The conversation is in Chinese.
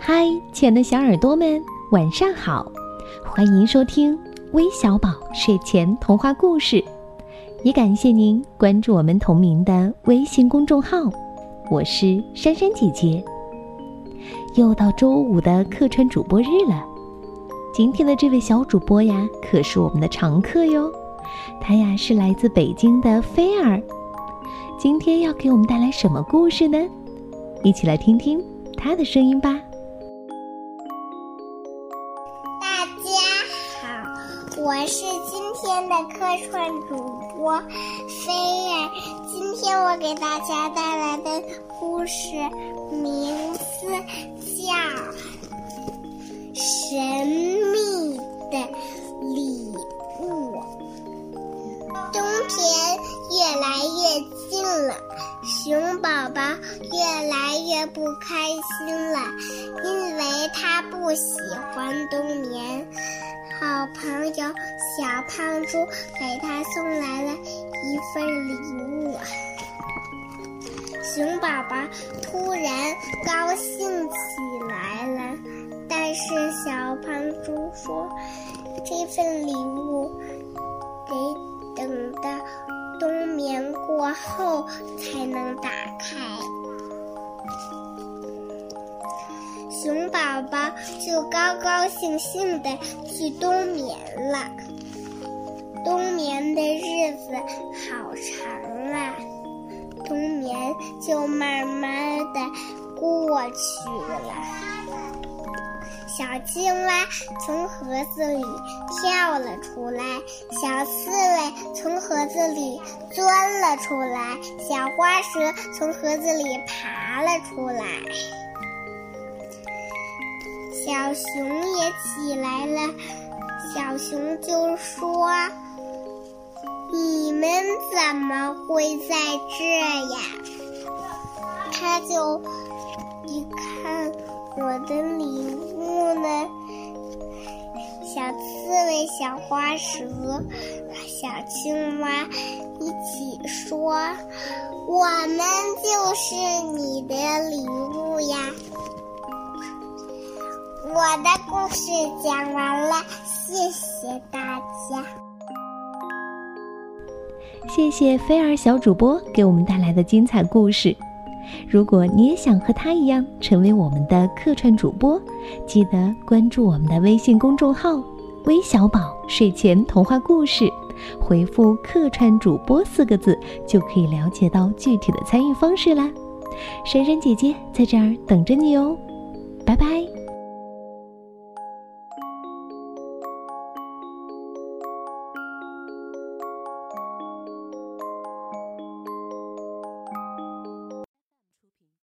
嗨，亲爱的小耳朵们，晚上好！欢迎收听微小宝睡前童话故事，也感谢您关注我们同名的微信公众号。我是珊珊姐姐。又到周五的客串主播日了，今天的这位小主播呀，可是我们的常客哟。他呀是来自北京的菲儿，今天要给我们带来什么故事呢？一起来听听他的声音吧。我是今天的客串主播菲儿。今天我给大家带来的故事名字叫《神秘的礼物》。冬天越来越近了，熊宝宝越来越不开心了，因为他不喜欢冬。朋友小胖猪给他送来了一份礼物。熊宝宝突然高兴起来了，但是小胖猪说：“这份礼物得等到冬眠过后才能打开。”熊宝宝就高高兴兴的去冬眠了。冬眠的日子好长啊，冬眠就慢慢的过去了。小青蛙从盒子里跳了出来，小刺猬从盒子里钻了出来，小花蛇从盒子里爬了出来。小熊也起来了，小熊就说：“你们怎么会在这呀？”他就一看我的礼物呢，小刺猬、小花蛇、小青蛙一起说：“我们就是你的礼物呀！”我的故事讲完了，谢谢大家。谢谢菲儿小主播给我们带来的精彩故事。如果你也想和他一样成为我们的客串主播，记得关注我们的微信公众号“微小宝睡前童话故事”，回复“客串主播”四个字，就可以了解到具体的参与方式啦。珊珊姐姐在这儿等着你哦，拜拜。